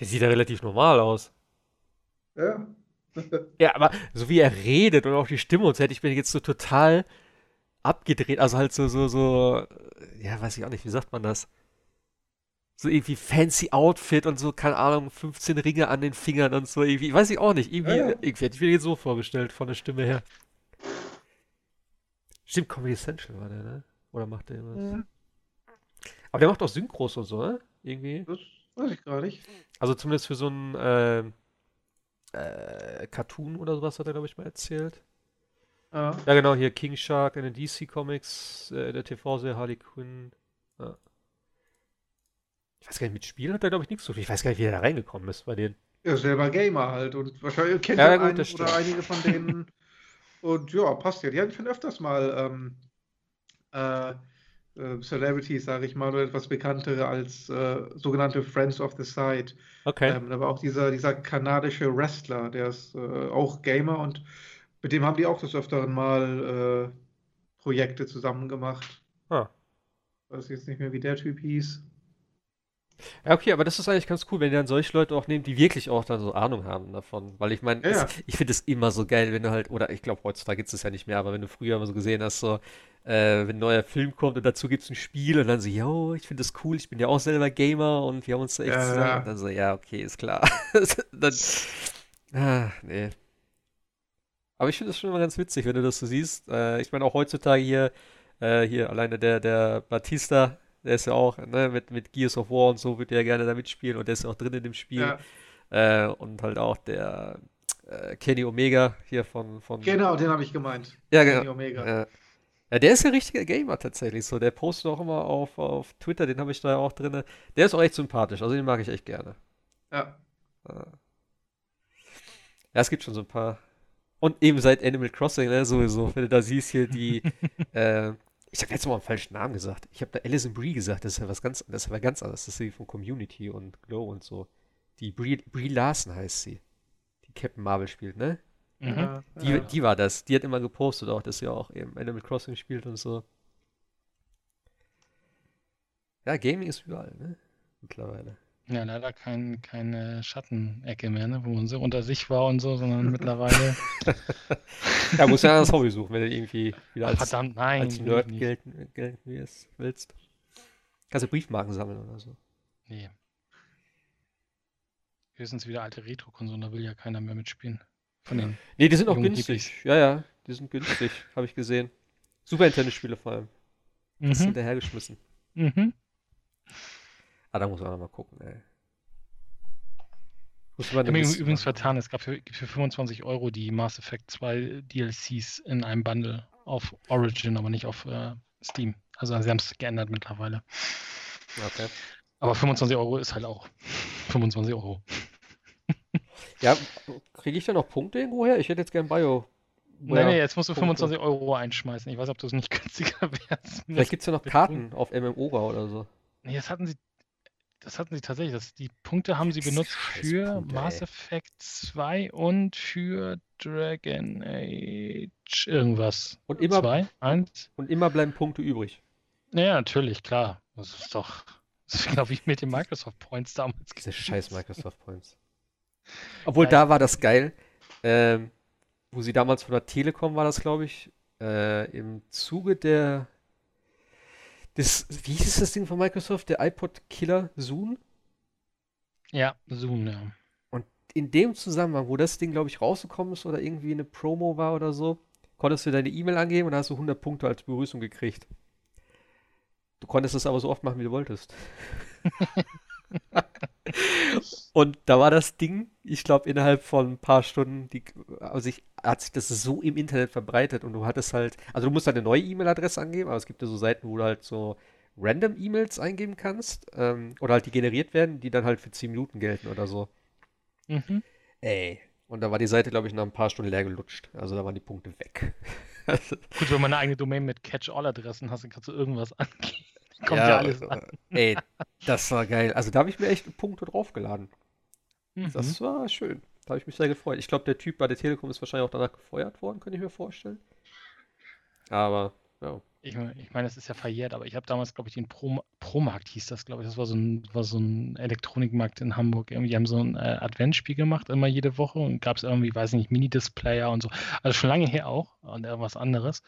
Der sieht ja relativ normal aus. Ja. Ja, aber so wie er redet und auch die Stimme und so hätte ich mir jetzt so total abgedreht. Also halt so, so, so, ja, weiß ich auch nicht, wie sagt man das? So irgendwie fancy Outfit und so, keine Ahnung, 15 Ringe an den Fingern und so, irgendwie, weiß ich auch nicht. Irgendwie, Ja, ja. irgendwie hätte ich mir jetzt so vorgestellt, von der Stimme her. Stimmt, Comedy Central war der, ne? Oder macht der was? Ja. Aber der macht auch Synchros und so, ne? Irgendwie. Das weiß ich gar nicht. Also zumindest für so ein ähm, äh, Cartoon oder sowas hat er, glaube ich, mal erzählt. Ja. Ja, genau, hier King Shark in den DC Comics, äh, der TV-Serie Harley Quinn. Ja. Ich weiß gar nicht, mit Spielen hat er, glaube ich, nichts so viel. Ich weiß gar nicht, wie er da reingekommen ist bei denen. Ist selber Gamer halt und wahrscheinlich kennt Ja, er einen oder einige von denen. Und ja, passt ja. Die hatten schon öfters mal ähm, äh, äh, Celebrities, sage ich mal, oder etwas bekanntere als äh, sogenannte Friends of the Side. Okay. Ähm, da war auch dieser, dieser kanadische Wrestler, der ist äh, auch Gamer und mit dem haben die auch des Öfteren mal äh, Projekte zusammen gemacht. Ah. Weiß jetzt nicht mehr, wie der Typ hieß. Ja, okay, aber das ist eigentlich ganz cool, wenn die dann solche Leute auch nehmen, die wirklich auch dann so Ahnung haben davon. Weil ich meine, Ja, ich finde es immer so geil, wenn du halt, oder ich glaube, heutzutage gibt es das ja nicht mehr, aber wenn du früher immer so gesehen hast, so, äh, wenn ein neuer Film kommt und dazu gibt es ein Spiel und dann so, yo, ich finde das cool, ich bin ja auch selber Gamer und wir haben uns da echt Ja, zusammen. ja. Und dann so, ja, okay, ist klar. dann, ah, nee. Aber ich finde das schon immer ganz witzig, wenn du das so siehst. Äh, ich meine, auch heutzutage hier, äh, hier alleine der, der Batista, der ist ja auch, ne, mit, mit Gears of War und so wird er gerne da mitspielen und der ist ja auch drin in dem Spiel. Ja, Äh, und halt auch der äh, Kenny Omega hier von, von genau, den habe ich gemeint. Ja, Kenny genau. Omega. Ja. Ja, der ist ja richtiger Gamer tatsächlich so. Der postet auch immer auf, auf Twitter, den habe ich da auch drin. Der ist auch echt sympathisch, also den mag ich echt gerne. Ja. Ja, Ja, es gibt schon so ein paar. Und eben seit Animal Crossing, ne, sowieso. Wenn du da siehst hier die, äh, ich habe jetzt mal einen falschen Namen gesagt. Ich habe da Alison Brie gesagt, das ist ja was ganz, das ist aber ganz anderes. Das ist die von Community und Glow und so. Die Brie, Brie Larson heißt sie. Die Captain Marvel spielt, ne? Mhm. Ja, Die, die war das. Die hat immer gepostet auch, dass sie auch eben Animal Crossing spielt und so. Ja, Gaming ist überall, ne? Mittlerweile. Ja, leider kein, keine Schattenecke mehr, ne, wo man so unter sich war und so, sondern mittlerweile. Ja, musst ja anderes Hobby suchen, wenn du irgendwie wieder als, verdammt, nein. als Nerd gelten, gelten willst- willst. Kannst du Briefmarken sammeln oder so. Nee. Höchstens wieder alte Retro-Konsolen, da will ja keiner mehr mitspielen. Von den. Nee, die sind auch günstig. Hippies. Ja, ja, die sind günstig, habe ich gesehen. Super Nintendo-Spiele vor allem. Das Mhm. hinterhergeschmissen. Mhm. Ah, da muss man auch noch mal gucken, ey. Muss Ich habe übrigens machen. vertan, es gab für, für 25 Euro die Mass Effect 2 DLCs in einem Bundle auf Origin, aber nicht auf äh, Steam. Also sie haben es geändert mittlerweile. Okay. Aber 25 Euro ist halt auch 25 Euro. Ja, kriege ich da noch Punkte irgendwo her? Ich hätte jetzt gern Bio. Nee, nee, jetzt musst du Punkte. 25 Euro einschmeißen. Ich weiß, ob du es nicht günstiger wärst. Vielleicht gibt es ja noch Karten auf MMOGA oder so. Nee, das hatten sie, das hatten sie tatsächlich. Das, die Punkte haben sie benutzt für Punkte, Mass. Effect 2 und für Dragon Age irgendwas. Und immer, 2, 1. und immer bleiben Punkte übrig. Naja, natürlich, klar. Das ist doch, das ist genau wie mit den Microsoft Points damals. Diese scheiß Microsoft Points. Obwohl, Ja, da war das geil. Ähm, wo sie damals von der Telekom war das, glaube ich, äh, im Zuge der des, wie hieß das Ding von Microsoft? Der iPod Killer Zoom? Ja, Zoom, ja. in dem Zusammenhang, wo das Ding, glaube ich, rausgekommen ist oder irgendwie eine Promo war oder so, konntest du deine E-Mail angeben und hast du 100 Punkte als Begrüßung gekriegt. Du konntest es aber so oft machen, wie du wolltest. und da war das Ding, ich glaube, innerhalb von ein paar Stunden, die, also ich, hat sich das so im Internet verbreitet und du hattest halt, also du musst halt eine neue E-Mail-Adresse angeben, aber es gibt ja so Seiten, wo du halt so random E-Mails eingeben kannst ähm, oder halt die generiert werden, die dann halt für 10 Minuten gelten oder so. Mhm. Ey. Und da war die Seite, glaube ich, nach ein paar Stunden leer gelutscht. Also da waren die Punkte weg. Gut, wenn man eine eigene Domain mit Catch-all-Adressen hast, dann kannst du irgendwas angehen. Kommt ja, ja alles an. Ey, das war geil. Also da habe ich mir echt Punkte draufgeladen. Mhm. Das war schön. Da habe ich mich sehr gefreut. Ich glaube, der Typ bei der Telekom ist wahrscheinlich auch danach gefeuert worden, könnte ich mir vorstellen. Aber, ja. Ich, ich meine, es ist ja verjährt, aber ich habe damals, glaube ich, den Pro, Promarkt hieß das, glaube ich. Das war so ein, war so ein Elektronikmarkt in Hamburg. Irgendwie, haben so ein äh, Adventsspiel gemacht, immer jede Woche und gab es irgendwie, weiß ich nicht, Mini-Displayer und so. Also schon lange her auch und irgendwas anderes.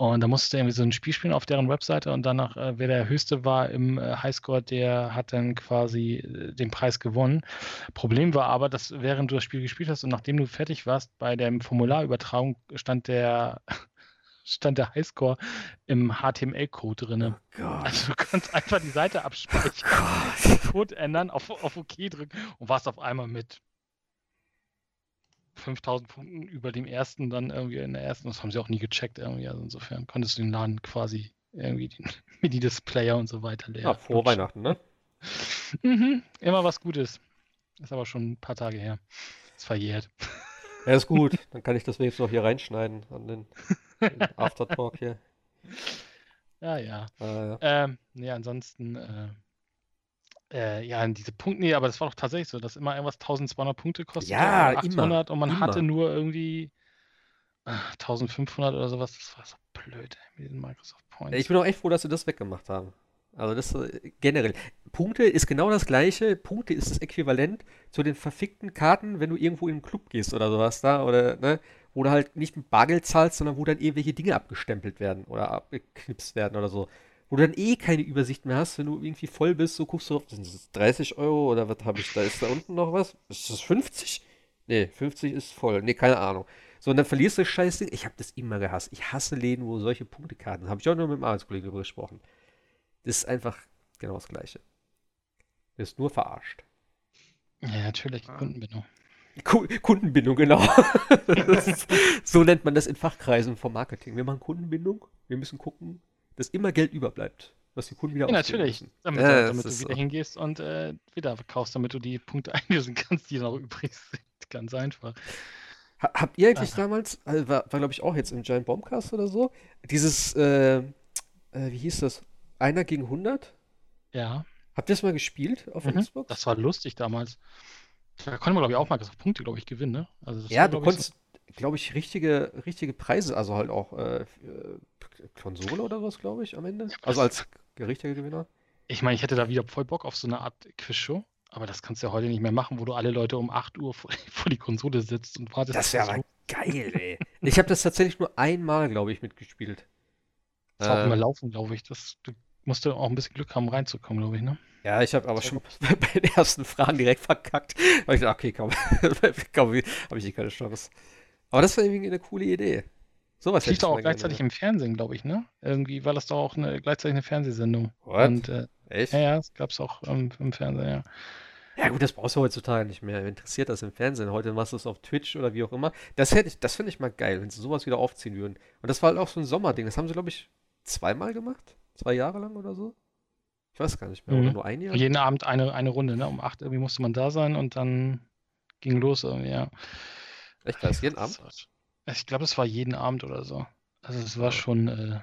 Und da musste irgendwie so ein Spiel spielen auf deren Webseite und danach, äh, wer der Höchste war im äh, Highscore, der hat dann quasi äh, den Preis gewonnen. Problem war aber, dass während du das Spiel gespielt hast und nachdem du fertig warst, bei der Formularübertragung stand der stand der Highscore im HTML-Code drin. Oh also du kannst einfach die Seite abspeichern, den Code ändern, auf, auf OK drücken und warst auf einmal mit 5000 Punkten über dem ersten dann irgendwie in der ersten. Das haben sie auch nie gecheckt irgendwie. Also insofern konntest du den Laden quasi irgendwie den Mini-Displayer und so weiter leer. Ja, vor Weihnachten, ne? mhm, immer was Gutes. Ist aber schon ein paar Tage her. Ist verjährt. Ja, ist gut. Dann kann ich das wenigstens noch hier reinschneiden an den, den Aftertalk hier. Ja, ja. Ah, ja. Ähm, nee, ansonsten, äh, äh, ja, diese Punkte, aber das war doch tatsächlich so, dass immer irgendwas 1200 Punkte kostet. Ja, oder 800 immer, und man immer. hatte nur irgendwie äh, 1500 oder sowas. Das war so blöd ey, mit diesen Microsoft Points. Ich bin auch echt froh, dass sie das weggemacht haben. Also das äh, generell. Punkte ist genau das gleiche. Punkte ist das Äquivalent zu den verfickten Karten, wenn du irgendwo in einen Club gehst oder sowas da. Oder, ne? Wo du halt nicht mit Bargeld zahlst, sondern wo dann irgendwelche Dinge abgestempelt werden oder abgeknipst werden oder so. Wo du dann eh keine Übersicht mehr hast, wenn du irgendwie voll bist, so guckst du auf, sind das 30 Euro oder was habe ich da? Ist da unten noch was? Ist das 50? Nee, 50 ist voll. Nee, keine Ahnung. So, und dann verlierst du das Scheißding. Ich habe das immer gehasst. Ich hasse Läden, wo solche Punktekarten Habe ich auch nur mit dem Arbeitskollegen darüber gesprochen. Das ist einfach genau das Gleiche. Du bist nur verarscht. Ja, natürlich, Ah. Kundenbindung. Ku Kundenbindung, genau. Ist, so nennt man das in Fachkreisen vom Marketing. Wir machen Kundenbindung. Wir müssen gucken, dass immer Geld überbleibt, was die Kunden wieder Ja, ausgeben natürlich. müssen. Damit, Ja, damit du wieder so. hingehst und äh, wieder kaufst, damit du die Punkte einlösen kannst, die noch übrig sind. Ganz einfach. Ha habt ihr eigentlich Ah. damals, also war, war glaube ich auch jetzt im Giant Bombcast oder so, dieses, äh, äh, wie hieß das? Einer gegen 100? Ja, Habt ihr das mal gespielt auf mhm. Xbox? das war lustig damals. Da konnte man, glaube ich, auch Microsoft Punkte, glaube ich, gewinnen, ne? Also das ja, war, du ich, so- konntest, glaube ich, richtige, richtige Preise, also halt auch äh, äh, Konsole oder was, glaube ich, am Ende. Also als richtiger Gewinner. Ich meine, ich hätte da wieder voll Bock auf so eine Art Quizshow, aber das kannst du ja heute nicht mehr machen, wo du alle Leute um 8 Uhr vor, vor die Konsole sitzt und wartest. Das wäre das aber geil, ey. Ich habe das tatsächlich nur einmal, glaube ich, mitgespielt. Das war auch immer Ähm, laufen, glaube ich. Das, du musst auch ein bisschen Glück haben, reinzukommen, glaube ich, ne? Ja, ich habe aber schon bei den ersten Fragen direkt verkackt. Hab ich gedacht, okay, komm, komm habe ich hier keine Chance. Aber das war irgendwie eine coole Idee. Sowas lief doch auch mal gerne gleichzeitig im Fernsehen, glaube ich, ne? Irgendwie war das doch auch eine, gleichzeitig eine Fernsehsendung. What? Und äh, Echt? ja, ja, das gab es auch ähm, im Fernsehen, ja. Ja gut, das brauchst du heutzutage nicht mehr. Interessiert das im Fernsehen? Heute machst du es auf Twitch oder wie auch immer. Das hätte ich, das finde ich mal geil, wenn sie sowas wieder aufziehen würden. Und das war halt auch so ein Sommerding. Das haben sie, glaube ich, zweimal gemacht. Zwei Jahre lang oder so. Ich weiß gar nicht mehr. Oder Mhm. nur ein Jahr? Jeden Abend eine, eine Runde, ne? Um 8 irgendwie musste man da sein und dann ging los irgendwie, ja. Echt, war das jeden Abend? war- Ich glaube, es war jeden Abend oder so. Also es war schon äh,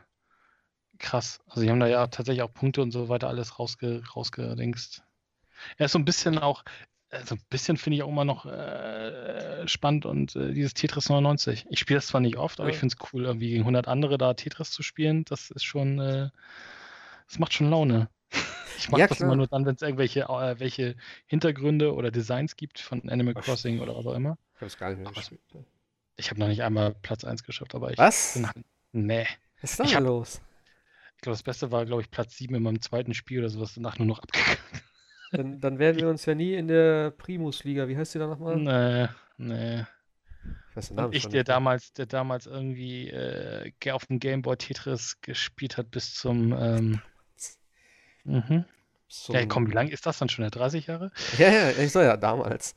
krass. Also die haben da ja tatsächlich auch Punkte und so weiter alles rausge rausgedingst. Ja, ist so ein bisschen auch, also ein bisschen finde ich auch immer noch äh, spannend und äh, dieses Tetris 99. Ich spiele das zwar nicht oft, aber Ja. ich finde es cool, irgendwie gegen 100 andere da Tetris zu spielen. Das ist schon, äh, das macht schon Laune. Ich mache Ja, das klar. immer nur dann, wenn es irgendwelche äh, welche Hintergründe oder Designs gibt von Animal Ach, Crossing oder was auch immer. Ich habe es gar nicht mehr Aber es- gespielt. Ich habe noch nicht einmal Platz 1 geschafft, aber ich Was? bin halt, nee. Was ist da hab- los? Ich glaube, das Beste war, glaube ich, Platz 7 in meinem zweiten Spiel oder sowas, danach nur noch abgegangen. Dann, dann werden wir uns ja nie in der Primus-Liga, wie heißt die da nochmal? Nee, nee. Ich Und ich, der damals, der damals irgendwie äh, auf dem Gameboy Tetris gespielt hat bis zum, ähm, Mhm. So Ja, komm, wie lang ist das dann schon? Ja, 30 Jahre? Ja, ja, ich sag ja, damals.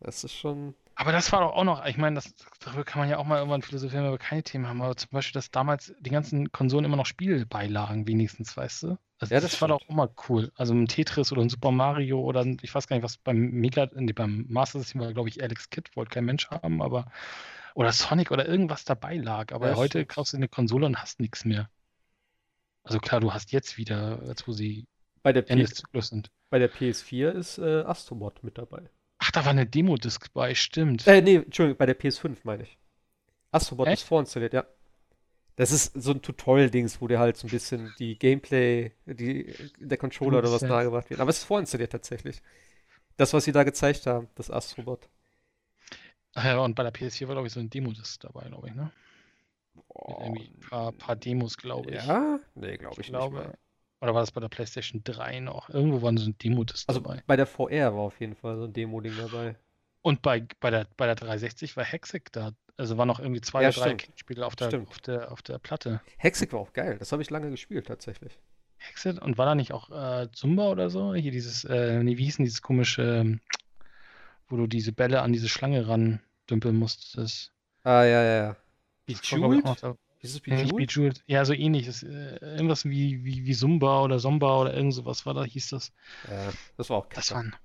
Das ist schon. Aber das war doch auch noch, ich meine, das, darüber kann man ja auch mal irgendwann philosophieren, wenn wir keine Themen haben, aber zum Beispiel, dass damals die ganzen Konsolen immer noch Spielbeilagen wenigstens, weißt du? Also Ja, das, das war doch auch mal cool. Also ein Tetris oder ein Super Mario oder ein, ich weiß gar nicht, was beim Mega, nee, beim Master System war, glaube ich, Alex Kidd, wollte kein Mensch haben, aber oder Sonic oder irgendwas dabei lag. Aber Ja, heute stimmt. kaufst du eine Konsole und hast nichts mehr. Also klar, du hast jetzt wieder, jetzt wo sie Bei der, Ende P des Zyklus sind. bei der PS4 ist äh, Astrobot mit dabei. Ach, da war eine Demo-Disc bei, stimmt. Äh, nee, Entschuldigung, bei der PS5 meine ich. Astrobot Echt? ist vorinstalliert, ja. Das ist so ein Tutorial-Dings, wo dir halt so ein bisschen die Gameplay, die, der Controller oder was nahegebracht wird. Aber es ist vorinstalliert tatsächlich. Das, was sie da gezeigt haben, das Astrobot. Ach ja, und bei der PS4 war, glaube ich, so ein Demo-Disc dabei, glaube ich, ne? Mit irgendwie ein paar, paar Demos, glaube ich. Ja? Nee, glaube ich, ich nicht glaube. mehr. Oder war das bei der PlayStation 3 noch? Irgendwo waren so ein Demo-Disc Also dabei. bei der VR war auf jeden Fall so ein Demo-Ding dabei. Und bei, bei, der, bei der 360 war Hexic da. Also waren noch irgendwie zwei Ja, oder drei. Spiele auf der, Stimmt. auf, der, auf der Platte. Hexig war auch geil. Das habe ich lange gespielt, tatsächlich. Hexit? Und war da nicht auch äh, Zumba oder so? Hier dieses, äh, nee, wie hieß denn dieses komische, ähm, wo du diese Bälle an diese Schlange ran dümpeln musstest? Ah, ja, ja, ja. Das Bejeweled? Ist es nicht Bejeweled? Ja, so ähnlich. Das, äh, irgendwas wie, wie, wie Zumba oder Zomba oder irgend sowas war da, hieß das. Ja, das war auch Das kacke. waren.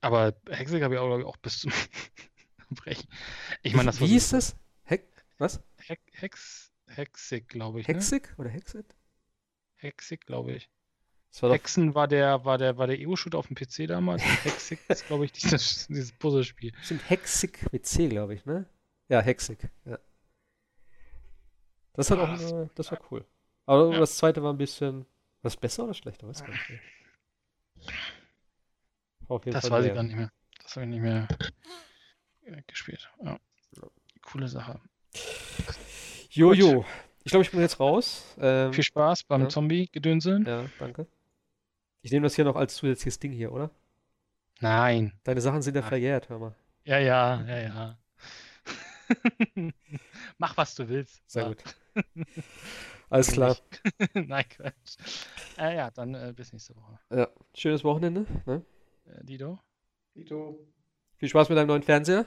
Aber Hexig habe ich auch, glaube ich, auch bis zum Brechen. Ich meine, das Wie hieß das? Hex, was? Hex, Hex, Hexig, glaube ich. Ne? Hexig oder Hexit? Hexig, glaube ich. Das war Hexen war der, war der, war der Ego-Shooter auf dem PC damals. Hexig ist, glaube ich, dieses, dieses Puzzlespiel. stimmt, Hexig mit C, glaube ich, ne? Ja, Hexig, ja. Das hat auch, äh, das war cool. Aber Ja. das zweite war ein bisschen, war das besser oder schlechter? Weiß gar nicht mehr. War auf jeden Das Fall weiß ich gar nicht mehr. Das habe ich nicht mehr äh, gespielt. Ja. Coole Sache. Jojo. Ich glaube, ich bin jetzt raus. Ähm, Viel Spaß beim Ja. Zombie-Gedönseln. ja, danke. Ich nehme das hier noch als zusätzliches Ding hier, oder? Nein. Deine Sachen sind ja Nein. verjährt, hör mal. Ja, ja, ja, ja. Mach, was du willst. Sehr Ja. gut. Alles klar. Nein, Quatsch. Äh, ja, dann äh, bis nächste Woche. Ja, schönes Wochenende. Ne? Äh, Dido? Dito. Viel Spaß mit deinem neuen Fernseher.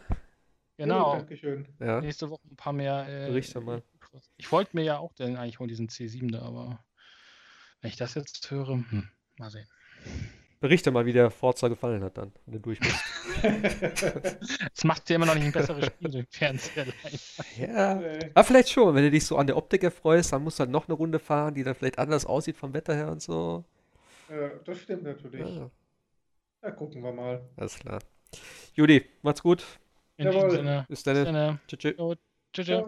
Genau. Ja, Dankeschön. Ja. Nächste Woche ein paar mehr. Äh, Berichte mal. Ich wollte mir ja auch den eigentlich holen, diesen C7 da, aber wenn ich das jetzt höre, hm, mal sehen. Berichte mal, wie der Forza gefallen hat dann, wenn du durch bist. Es macht ja immer noch nicht ein besseres Spiel, im Fernseher ja. Nee. Aber vielleicht schon, wenn du dich so an der Optik erfreust, dann musst du halt noch eine Runde fahren, die dann vielleicht anders aussieht vom Wetter her und so. Ja, das stimmt natürlich. Ja, Ja, gucken wir mal. alles klar. Judy, macht's gut. In Jawohl. Sinne, Bis dann. dann. Tschüss. tschüss.